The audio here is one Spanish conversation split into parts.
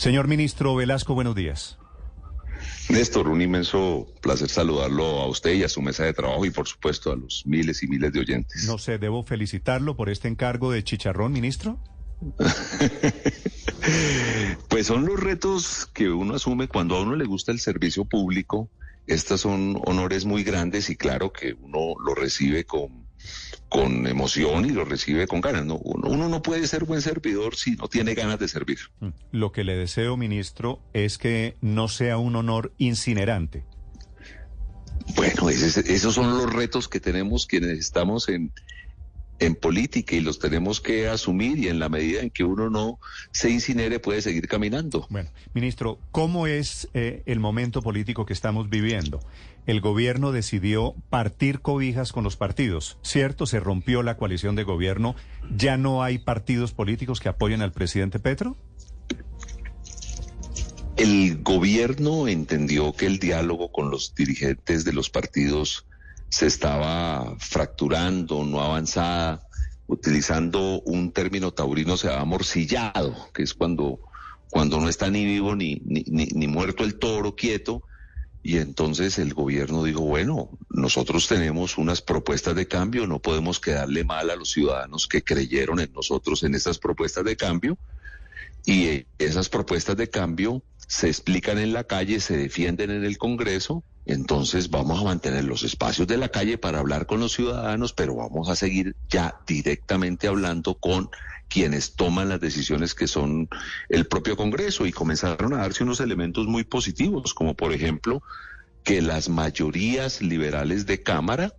Señor ministro Velasco, buenos días. Néstor, un inmenso placer saludarlo a usted y a su mesa de trabajo y por supuesto a los miles y miles de oyentes. No sé, ¿debo felicitarlo por este encargo de chicharrón, ministro? pues son los retos que uno asume cuando a uno le gusta el servicio público. Estos son honores muy grandes y claro que uno lo recibe con, con emoción y lo recibe con ganas. ¿no? Uno, uno, no puede ser buen servidor si no tiene ganas de servir. Mm. Lo que le deseo, ministro, es que no sea un honor incinerante. Bueno, ese, esos son los retos que tenemos quienes estamos en, en política y los tenemos que asumir y en la medida en que uno no se incinere puede seguir caminando. Bueno, ministro, ¿cómo es eh, el momento político que estamos viviendo? El gobierno decidió partir cobijas con los partidos, ¿cierto? Se rompió la coalición de gobierno, ¿ya no hay partidos políticos que apoyen al presidente Petro? El gobierno entendió que el diálogo con los dirigentes de los partidos se estaba fracturando, no avanzada, utilizando un término taurino se ha morcillado, que es cuando, cuando no está ni vivo ni, ni, muerto el toro quieto. Y entonces el gobierno dijo, bueno, nosotros tenemos unas propuestas de cambio, no podemos quedarle mal a los ciudadanos que creyeron en nosotros en estas propuestas de cambio. Y esas propuestas de cambio se explican en la calle, se defienden en el Congreso entonces vamos a mantener los espacios de la calle para hablar con los ciudadanos, pero vamos a seguir ya directamente hablando con quienes toman las decisiones que son el propio Congreso. Y comenzaron a darse unos elementos muy positivos, como por ejemplo que las mayorías liberales de Cámara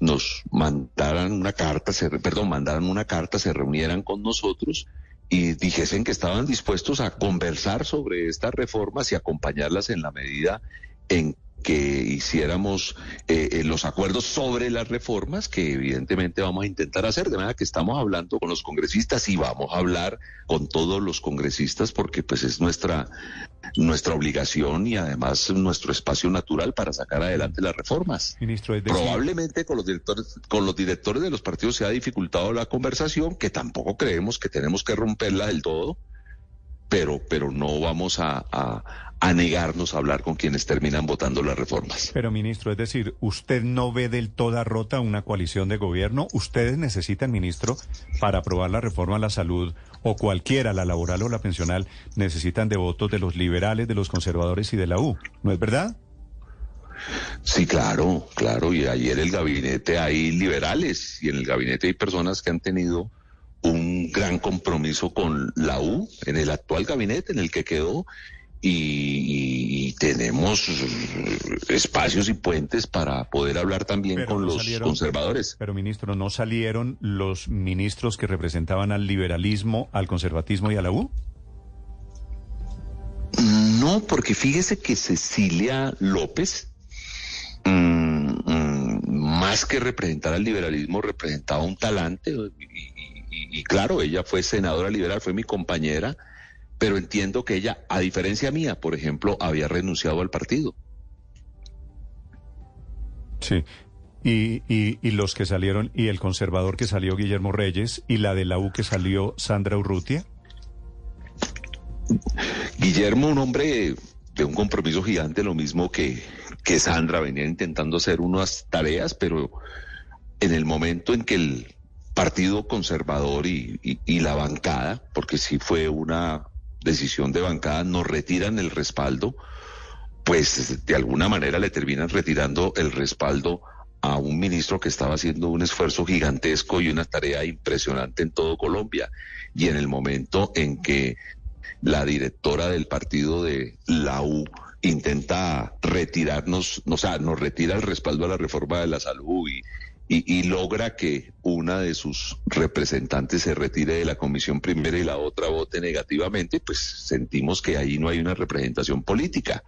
nos mandaran una carta, se, perdón, mandaran una carta, se reunieran con nosotros y dijesen que estaban dispuestos a conversar sobre estas reformas y acompañarlas en la medida en que hiciéramos eh, eh, los acuerdos sobre las reformas que evidentemente vamos a intentar hacer, de manera que estamos hablando con los congresistas y vamos a hablar con todos los congresistas porque pues es nuestra nuestra obligación y además nuestro espacio natural para sacar adelante las reformas. Ministro, Probablemente con los directores con los directores de los partidos se ha dificultado la conversación, que tampoco creemos que tenemos que romperla del todo, pero pero no vamos a a negarnos a hablar con quienes terminan votando las reformas. Pero, ministro, es decir, ¿usted no ve del toda rota una coalición de gobierno? ¿Ustedes necesitan, ministro, para aprobar la reforma a la salud o cualquiera, la laboral o la pensional, necesitan de votos de los liberales, de los conservadores y de la U? ¿No es verdad? Sí, claro, claro. Y ayer el gabinete hay liberales y en el gabinete hay personas que han tenido un gran compromiso con la U en el actual gabinete en el que quedó y, tenemos espacios y puentes para poder hablar también con los conservadores. Pero, ministro, ¿no salieron los ministros que representaban al liberalismo, al conservatismo y a la U? No, porque fíjese que Cecilia López, mm, mm, más que representar al liberalismo, representaba un talante. y claro, ella fue senadora liberal, fue mi compañera pero entiendo que ella, a diferencia mía, por ejemplo, había renunciado al partido. Sí. Y, y, los que salieron, y el conservador que salió Guillermo Reyes, y la de la U que salió Sandra Urrutia. Guillermo, un hombre de un compromiso gigante, lo mismo que, que Sandra, venía intentando hacer unas tareas, pero en el momento en que el Partido Conservador y, y la bancada, porque sí fue una decisión de bancada nos retiran el respaldo, pues de alguna manera le terminan retirando el respaldo a un ministro que estaba haciendo un esfuerzo gigantesco y una tarea impresionante en todo Colombia. Y en el momento en que la directora del partido de la U intenta retirarnos, o sea, nos retira el respaldo a la reforma de la salud y, y, logra que una de sus representantes se retire de la comisión primera y la otra vote negativamente, pues sentimos que ahí no hay una representación política.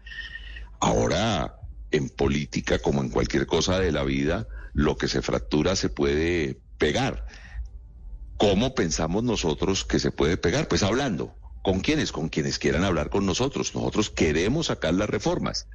Ahora, en política, como en cualquier cosa de la vida, lo que se fractura se puede pegar. ¿Cómo pensamos nosotros que se puede pegar? Pues hablando. ¿Con quiénes? Con quienes quieran hablar con nosotros. Nosotros queremos sacar las reformas.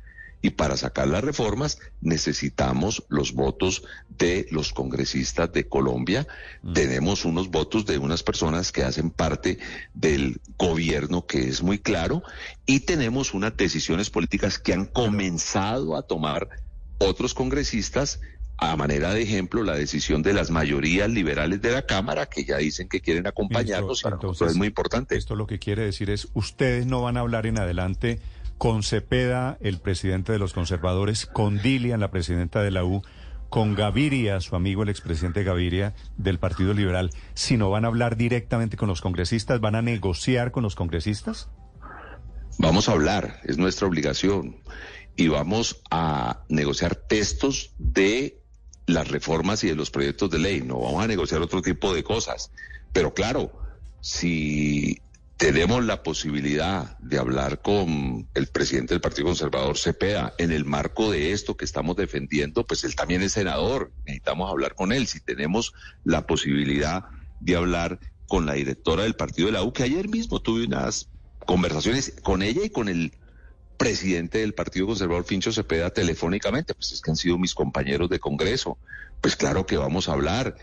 Y para sacar las reformas necesitamos los votos de los congresistas de Colombia. Mm. Tenemos unos votos de unas personas que hacen parte del gobierno que es muy claro y tenemos unas decisiones políticas que han comenzado a tomar otros congresistas a manera de ejemplo, la decisión de las mayorías liberales de la Cámara, que ya dicen que quieren acompañarnos, entonces, es muy importante. Esto lo que quiere decir es, ustedes no van a hablar en adelante con Cepeda, el presidente de los conservadores, con Dilian, la presidenta de la U, con Gaviria, su amigo el expresidente Gaviria del Partido Liberal, sino van a hablar directamente con los congresistas, van a negociar con los congresistas? Vamos a hablar, es nuestra obligación, y vamos a negociar textos de las reformas y de los proyectos de ley, no vamos a negociar otro tipo de cosas. Pero claro, si tenemos la posibilidad de hablar con el presidente del Partido Conservador, Cepeda, en el marco de esto que estamos defendiendo, pues él también es senador, necesitamos hablar con él. Si tenemos la posibilidad de hablar con la directora del partido de la U, que ayer mismo tuve unas conversaciones con ella y con el presidente del Partido Conservador, Fincho Cepeda, telefónicamente, pues es que han sido mis compañeros de Congreso. Pues claro que vamos a hablar.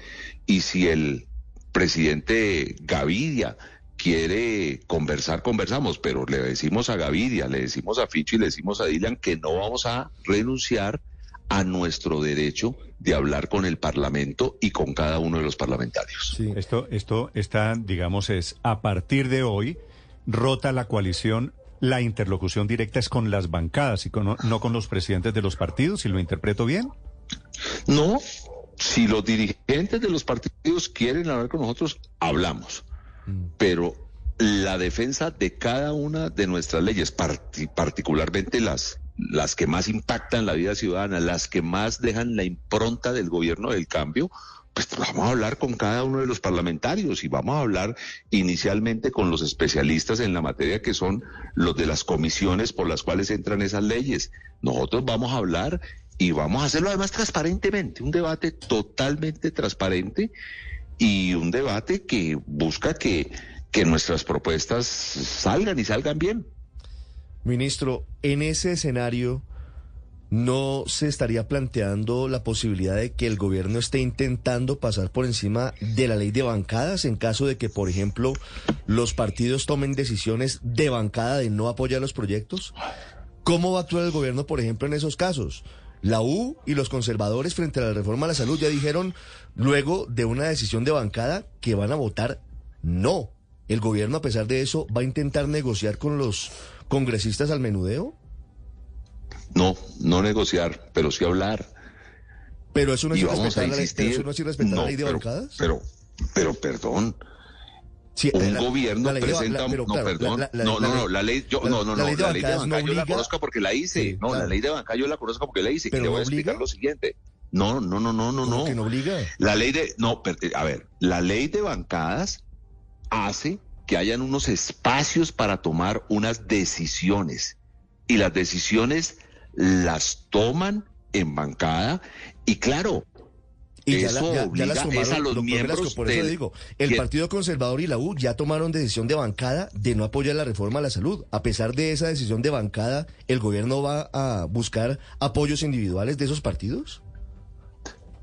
Y si el presidente Gavidia quiere conversar, conversamos, pero le decimos a Gavidia, le decimos a Ficho y le decimos a Dylan que no vamos a renunciar a nuestro derecho de hablar con el Parlamento y con cada uno de los parlamentarios. Sí. Esto, esto está, digamos, es a partir de hoy rota la coalición. La interlocución directa es con las bancadas y no con los presidentes de los partidos, si lo interpreto bien. No, si los dirigentes de los partidos quieren hablar con nosotros, hablamos pero la defensa de cada una de nuestras leyes, particularmente las, las que más impactan la vida ciudadana, las que más dejan la impronta del gobierno del cambio, pues vamos a hablar con cada uno de los parlamentarios y vamos a hablar inicialmente con los especialistas en la materia que son los de las comisiones por las cuales entran esas leyes. Nosotros vamos a hablar y vamos a hacerlo además transparentemente, un debate totalmente transparente y un debate que busca que, que nuestras propuestas salgan y salgan bien. Ministro, en ese escenario, ¿no se estaría planteando la posibilidad de que el gobierno esté intentando pasar por encima de la ley de bancadas en caso de que, por ejemplo, los partidos tomen decisiones de bancada de no apoyar los proyectos? ¿Cómo va a actuar el gobierno, por ejemplo, en esos casos? La U y los conservadores frente a la reforma a la salud ya dijeron, luego de una decisión de bancada, que van a votar no. ¿El gobierno, a pesar de eso, va a intentar negociar con los congresistas al menudeo? No, no negociar, pero sí hablar. Pero eso no es, respetar la, la, ley de bancadas. Pero, pero perdón, un gobierno presenta no, perdón, no, no, no, la ley, yo, no, no, no, la ley de banca yo la conozco porque la hice, no, la ley de banca yo la conozco porque la hice, y le voy a explicar lo siguiente. No, no, no, no, no, no. que no obliga? La ley de, no, a ver, la ley de bancadas hace que hayan unos espacios para tomar unas decisiones y las decisiones las toman en bancada y claro, y eso ya, ya, a los miembros por eso digo, el Partido Conservador y la U ya tomaron decisión de bancada de no apoyar la reforma a la salud. A pesar de esa decisión de bancada, ¿el gobierno va a buscar apoyos individuales de esos partidos?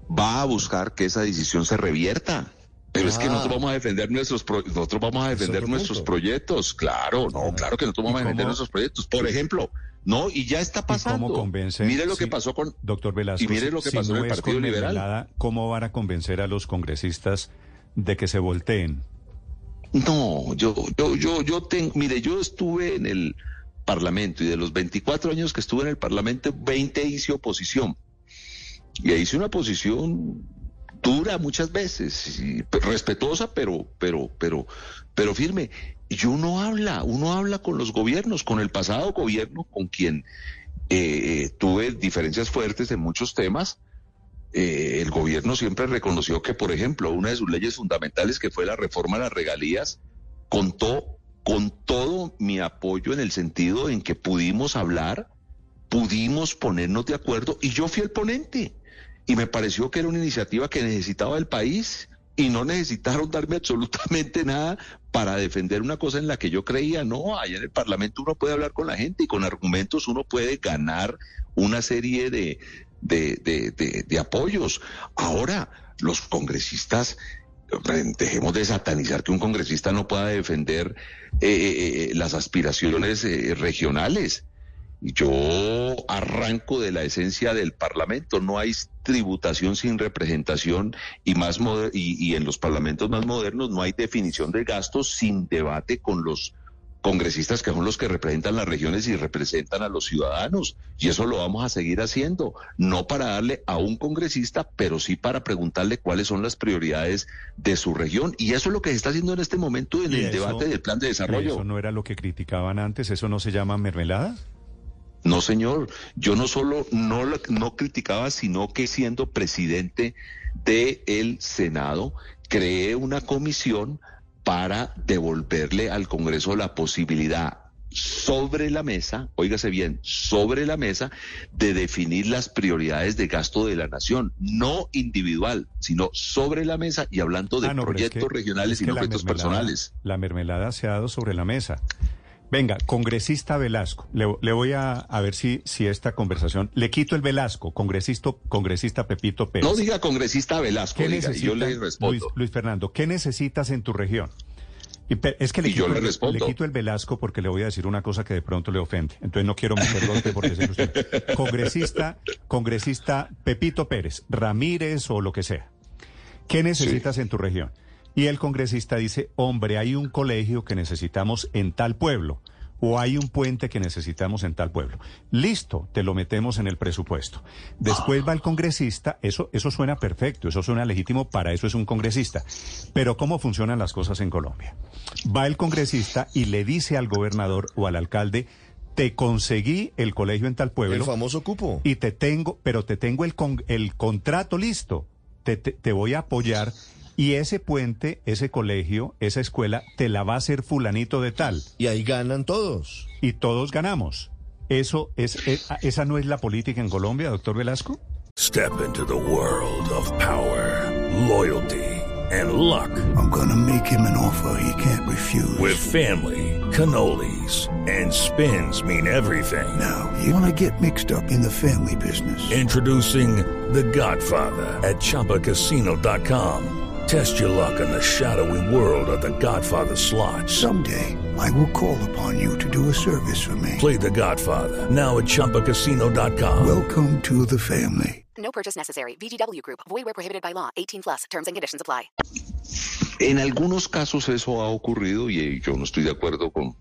Va a buscar que esa decisión se revierta. Pero es que nosotros ah. vamos a defender nuestros nosotros vamos a defender nuestros proyectos, claro, no, claro que nosotros vamos a defender nuestros proyectos. Por ejemplo, no, y ya está pasando. ¿Cómo convence? Mire lo que pasó con Doctor Velasco. Y mire lo que pasó en el Partido Liberal. ¿Cómo van a convencer a los congresistas de que se volteen? No, yo yo yo yo tengo, mire, yo estuve en el Parlamento y de los 24 años que estuve en el Parlamento, 20 hice oposición. Y hice una posición dura muchas veces, respetuosa, pero, pero, pero, pero firme. Y uno habla, uno habla con los gobiernos, con el pasado gobierno, con quien eh, tuve diferencias fuertes en muchos temas, eh, el gobierno siempre reconoció que, por ejemplo, una de sus leyes fundamentales, que fue la reforma de las regalías, contó con todo mi apoyo en el sentido en que pudimos hablar, pudimos ponernos de acuerdo y yo fui el ponente. Y me pareció que era una iniciativa que necesitaba el país y no necesitaron darme absolutamente nada para defender una cosa en la que yo creía. No, allá en el Parlamento uno puede hablar con la gente y con argumentos uno puede ganar una serie de, de, apoyos. Ahora, los congresistas dejemos de satanizar que un congresista no pueda defender eh, eh, eh, las aspiraciones regionales. Yo arranco de la esencia del Parlamento. No hay tributación sin representación y más y, y en los parlamentos más modernos no hay definición de gastos sin debate con los congresistas que son los que representan las regiones y representan a los ciudadanos. Y eso lo vamos a seguir haciendo, no para darle a un congresista, pero sí para preguntarle cuáles son las prioridades de su región. Y eso es lo que se está haciendo en este momento en el debate del plan de desarrollo. ¿Eso no era lo que criticaban antes? ¿Eso no se llama mermelada? No, señor. Yo no solo no, no criticaba, sino que siendo presidente del Senado, creé una comisión para devolverle al Congreso la posibilidad sobre la mesa, óigase bien, sobre la mesa de definir las prioridades de gasto de la nación, no individual, sino sobre la mesa y hablando de ah, proyectos regionales y no proyectos personales. La mermelada se ha dado sobre la mesa. Venga, congresista Velasco, le, voy a, ver si, si esta conversación, le quito el Velasco, congresista, congresista Pepito Pérez. No diga congresista Velasco, diga, yo le respondo. Luis, Fernando, ¿qué necesitas en tu región? Y es que le, quito, le, quito, el Velasco porque le voy a decir una cosa que de pronto le ofende. Entonces no quiero meter golpe porque es usted. Congresista, congresista Pepito Pérez, Ramírez o lo que sea. ¿Qué necesitas en tu región? Y el congresista dice, hombre, hay un colegio que necesitamos en tal pueblo o hay un puente que necesitamos en tal pueblo. Listo, te lo metemos en el presupuesto. Después va el congresista, eso, eso suena perfecto, eso suena legítimo, para eso es un congresista. Pero ¿cómo funcionan las cosas en Colombia? Va el congresista y le dice al gobernador o al alcalde, te conseguí el colegio en tal pueblo. El famoso cupo. Y te tengo, pero te tengo el, el contrato listo. te voy a apoyar y ese puente, ese colegio, esa escuela, te la va a hacer fulanito de tal. Y ahí ganan todos. Y todos ganamos. Eso es, es eh, esa no es la política en Colombia, doctor Velasco. Step into the world of power, loyalty and luck. I'm gonna make him an offer he can't refuse. With family, cannolis and spins mean everything. Now, you wanna get mixed up in the family business. Introducing The Godfather at chapacasino.com. Test your luck in the shadowy world of the Godfather slot. Someday, I will call upon you to do a service for me. Play the Godfather, now at Chumpacasino.com. Welcome to the family. No purchase necessary. VGW Group. Void where prohibited by law. 18 plus. Terms and conditions apply. En algunos casos eso ha ocurrido y yo no estoy de acuerdo con,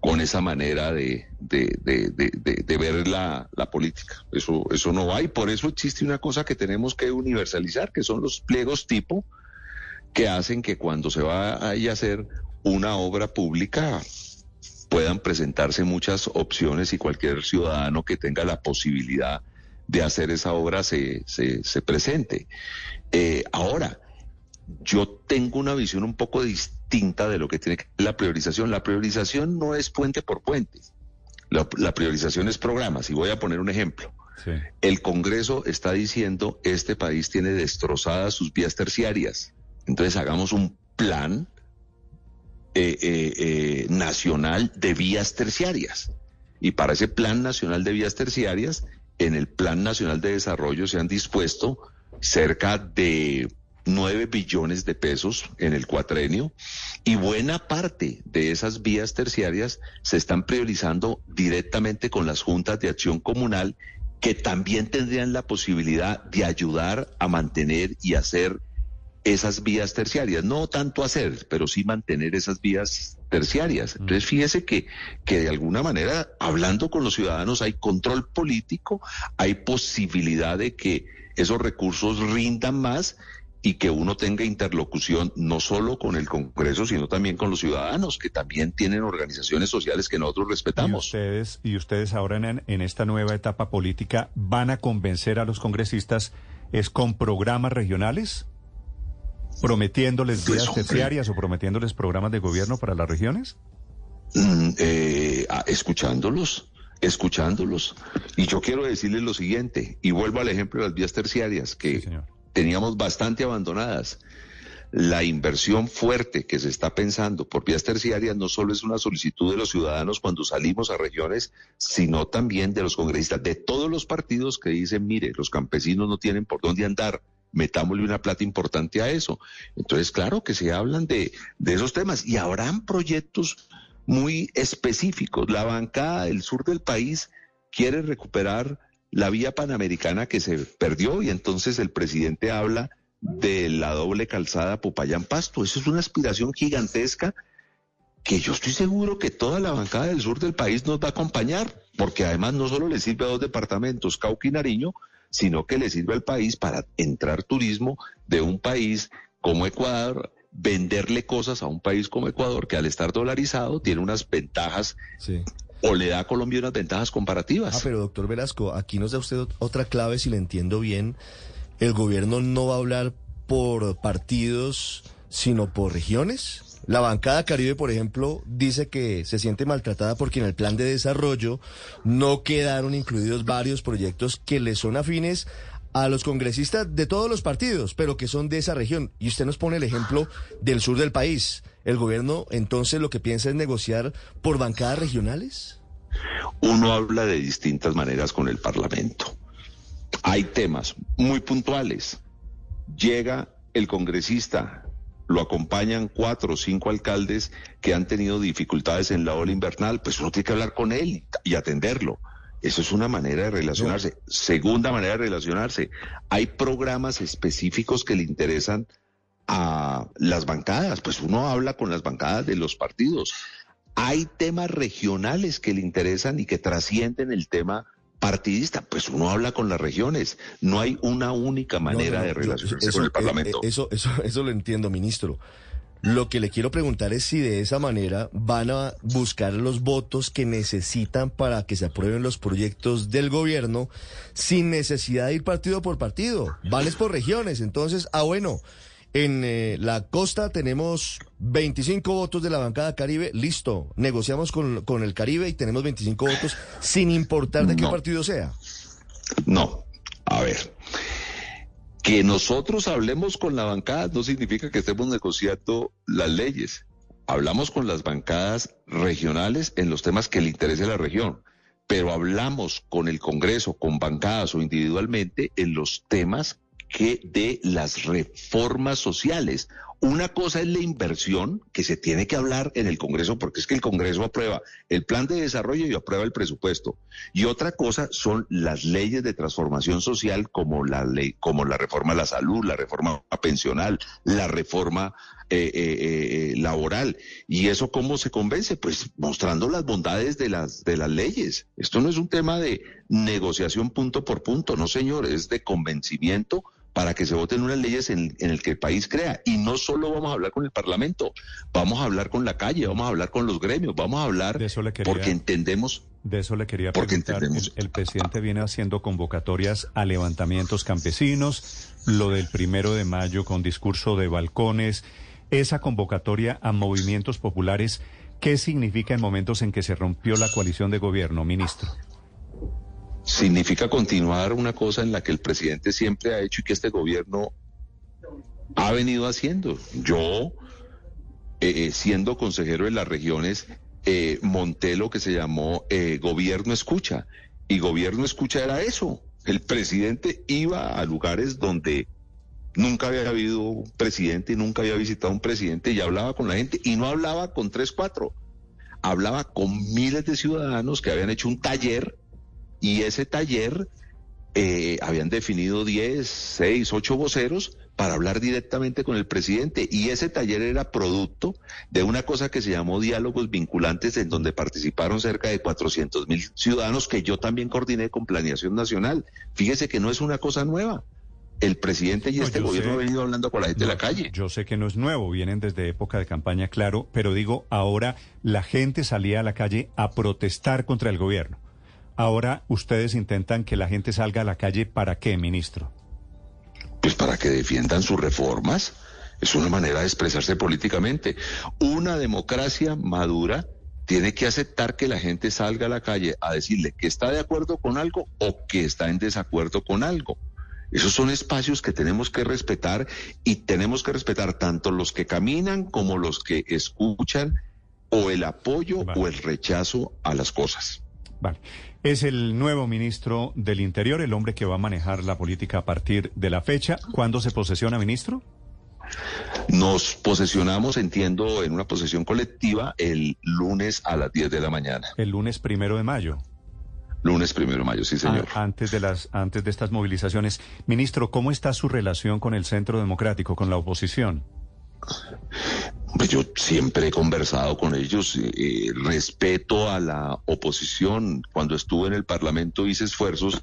con esa manera de, de, de, de ver la, la, política. Eso, eso no va y por eso existe una cosa que tenemos que universalizar, que son los pliegos tipo que hacen que cuando se va a hacer una obra pública puedan presentarse muchas opciones y cualquier ciudadano que tenga la posibilidad de hacer esa obra se, se, presente. Eh, ahora, yo tengo una visión un poco distinta de lo que tiene que la priorización. La priorización no es puente por puente. La, priorización es programas. Y voy a poner un ejemplo. El Congreso está diciendo, este país tiene destrozadas sus vías terciarias. Entonces hagamos un plan eh, eh, eh, nacional de vías terciarias. Y para ese plan nacional de vías terciarias, en el Plan Nacional de Desarrollo se han dispuesto cerca de 9 billones de pesos en el cuatrenio y buena parte de esas vías terciarias se están priorizando directamente con las juntas de acción comunal que también tendrían la posibilidad de ayudar a mantener y hacer esas vías terciarias, no tanto hacer, pero sí mantener esas vías terciarias. Mm. Entonces, fíjese que, que de alguna manera, hablando con los ciudadanos, hay control político, hay posibilidad de que esos recursos rindan más y que uno tenga interlocución no solo con el Congreso, sino también con los ciudadanos, que también tienen organizaciones sociales que nosotros respetamos. Y ustedes, y ustedes ahora en, en esta nueva etapa política van a convencer a los congresistas es con programas regionales? ¿Prometiéndoles Pues, vías terciarias o prometiéndoles programas de gobierno para las regiones? Mm, eh, ah, escuchándolos, escuchándolos. Y yo quiero decirles lo siguiente, y vuelvo al ejemplo de las vías terciarias, que Sí, teníamos bastante abandonadas. La inversión fuerte que se está pensando por vías terciarias no solo es una solicitud de los ciudadanos cuando salimos a regiones, sino también de los congresistas, de todos los partidos que dicen, mire, los campesinos no tienen por dónde andar, metámosle una plata importante a eso. Entonces, claro que se hablan de, esos temas y habrán proyectos muy específicos. La bancada del sur del país quiere recuperar la vía panamericana que se perdió y entonces el presidente habla de la doble calzada Popayán-Pasto. Eso es una aspiración gigantesca que yo estoy seguro que toda la bancada del sur del país nos va a acompañar, porque además no solo le sirve a dos departamentos, Cauca y Nariño, sino que le sirve al país para entrar turismo de un país como Ecuador, venderle cosas a un país como Ecuador, que al estar dolarizado tiene unas ventajas Sí. o le da a Colombia unas ventajas Ah, comparativas. pero doctor Velasco, aquí nos da usted ot- otra clave, si le entiendo bien. El gobierno no va a hablar por partidos, sino por regiones. La bancada Caribe, por ejemplo, dice que se siente maltratada porque en el plan de desarrollo no quedaron incluidos varios proyectos que le son afines a los congresistas de todos los partidos, pero que son de esa región. Y usted nos pone el ejemplo del sur del país. ¿El gobierno entonces lo que piensa es negociar por bancadas regionales? Uno habla de distintas maneras con el Parlamento. Hay temas muy puntuales. Llega el congresista, lo acompañan cuatro o cinco alcaldes que han tenido dificultades en la ola invernal, pues uno tiene que hablar con él y atenderlo. Eso es una manera de relacionarse. Segunda manera de relacionarse. Hay programas específicos que le interesan a las bancadas, pues uno habla con las bancadas de los partidos. Hay temas regionales que le interesan y que trascienden el tema partidista, pues uno habla con las regiones. No hay una única manera No, no, de relacionarse eso, con el eh, Parlamento. eh, Eso, eso, eso lo entiendo, ministro. Lo que le quiero preguntar es si de esa manera van a buscar los votos que necesitan para que se aprueben los proyectos del gobierno sin necesidad de ir partido por partido. Vales por regiones. Entonces, ah, bueno, en eh, la costa tenemos 25 votos de la bancada Caribe. Listo. Negociamos con, con el Caribe y tenemos 25 votos sin importar de qué partido sea. No, a ver. Que nosotros hablemos con la bancada no significa que estemos negociando las leyes. Hablamos con las bancadas regionales en los temas que le interese a la región, pero hablamos con el Congreso, con bancadas o individualmente en los temas que de las reformas sociales. Una cosa es la inversión que se tiene que hablar en el Congreso, porque es que el Congreso aprueba el plan de desarrollo y aprueba el presupuesto. Y otra cosa son las leyes de transformación social, como la ley, como la reforma a la salud, la reforma pensional, la reforma eh, eh, eh, laboral. ¿Y eso cómo se convence? Pues mostrando las bondades de las, de las leyes. Esto no es un tema de negociación punto por punto, no señor, es de convencimiento para que se voten unas leyes en, en el que el país crea. Y no solo vamos a hablar con el Parlamento, vamos a hablar con la calle, vamos a hablar con los gremios, vamos a hablar De eso le quería- porque entendemos De eso le quería preguntar. El, entendemos. el presidente viene haciendo convocatorias a levantamientos campesinos, lo del primero de mayo con discurso de balcones, esa convocatoria a movimientos populares, ¿qué significa en momentos en que se rompió la coalición de gobierno, ministro? Significa continuar una cosa en la que el presidente siempre ha hecho y que este gobierno ha venido haciendo. Yo, eh, eh, siendo consejero de las regiones, eh, monté lo que se llamó eh, gobierno escucha. Y gobierno escucha era eso. El presidente iba a lugares donde nunca había habido un presidente, nunca había visitado un presidente y hablaba con la gente y no hablaba con tres, cuatro. Hablaba con miles de ciudadanos que habían hecho un taller y ese taller eh, habían definido 10, 6, 8 voceros para hablar directamente con el presidente. Y ese taller era producto de una cosa que se llamó diálogos vinculantes, en donde participaron cerca de 400 mil ciudadanos que yo también coordiné con Planeación Nacional. Fíjese que no es una cosa nueva. El presidente y No, este gobierno sé. ha venido hablando con la gente de la calle. Yo sé que no es nuevo, vienen desde época de campaña, claro, pero digo, ahora la gente salía a la calle a protestar contra el gobierno. Ahora ustedes intentan que la gente salga a la calle para qué, ministro? pues para que defiendan sus reformas. Es una manera de expresarse políticamente. Una democracia madura tiene que aceptar que la gente salga a la calle a decirle que está de acuerdo con algo o que está en desacuerdo con algo. Esos son espacios que tenemos que respetar y tenemos que respetar tanto los que caminan como los que escuchan o el apoyo o el rechazo a las cosas. Vale. Es el nuevo ministro del Interior, el hombre que va a manejar la política a partir de la fecha. ¿Cuándo se posesiona, ministro? Nos posesionamos, entiendo, en una posesión colectiva el lunes a las 10 de la mañana. El lunes primero de mayo. Lunes primero de mayo, sí, señor. antes de las, antes de estas movilizaciones. Ministro, ¿cómo está su relación con el Centro Democrático, con la oposición? Yo siempre he conversado con ellos, eh, respeto a la oposición. Cuando estuve en el Parlamento hice esfuerzos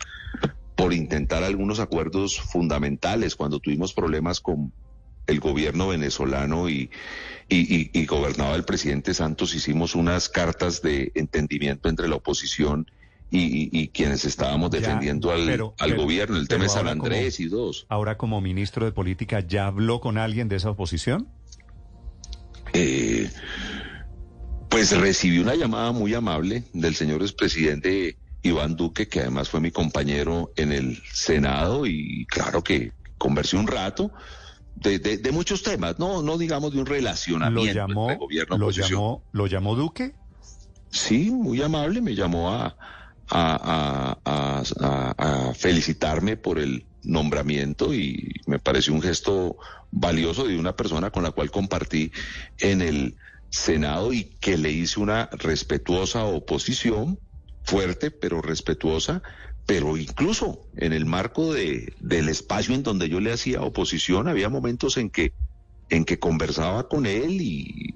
por intentar algunos acuerdos fundamentales. Cuando tuvimos problemas con el gobierno venezolano y, y, gobernaba el presidente Santos, hicimos unas cartas de entendimiento entre la oposición y, quienes estábamos defendiendo al, al gobierno. El tema de San Andrés y dos. Ahora como ministro de Política, ¿ya habló con alguien de esa oposición? Eh, pues recibí una llamada muy amable del señor expresidente Iván Duque, que además fue mi compañero en el Senado, y claro que conversé un rato. De, muchos temas, no, no digamos de un relacionamiento ¿Lo llamó, gobierno lo llamó, ¿Lo llamó Duque? Sí, muy amable, me llamó a, a, a, felicitarme por el nombramiento y me pareció un gesto valioso de una persona con la cual compartí en el Senado y que le hice una respetuosa oposición, fuerte pero respetuosa, pero incluso en el marco de, del espacio en donde yo le hacía oposición, había momentos en que, en que conversaba con él y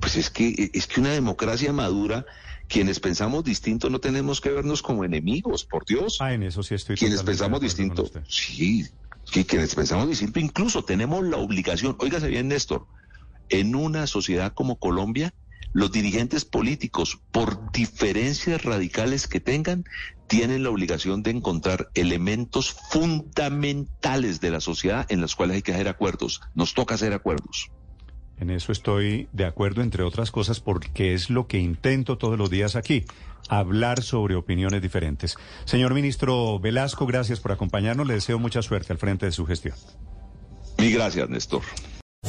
pues es que, es que una democracia madura quienes pensamos distinto no tenemos que vernos como enemigos, por Dios. Ah, en eso sí estoy. Quienes pensamos distinto, sí, sí, quienes pensamos distinto, incluso tenemos la obligación, óigase bien Néstor, en una sociedad como Colombia, los dirigentes políticos, por diferencias radicales que tengan, tienen la obligación de encontrar elementos fundamentales de la sociedad en los cuales hay que hacer acuerdos. Nos toca hacer acuerdos. En eso estoy de acuerdo, entre otras cosas, porque es lo que intento todos los días aquí, hablar sobre opiniones diferentes. Señor ministro Velasco, gracias por acompañarnos. Le deseo mucha suerte al frente de su gestión. Mil gracias, Néstor.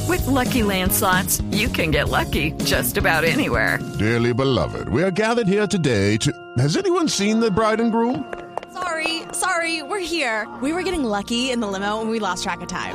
With lucky landslots, you can get lucky just about anywhere. Dearly beloved, we are gathered here today to. Has anyone seen the bride and groom? Sorry, sorry, we're here. We were getting lucky in the limo and we lost track of time.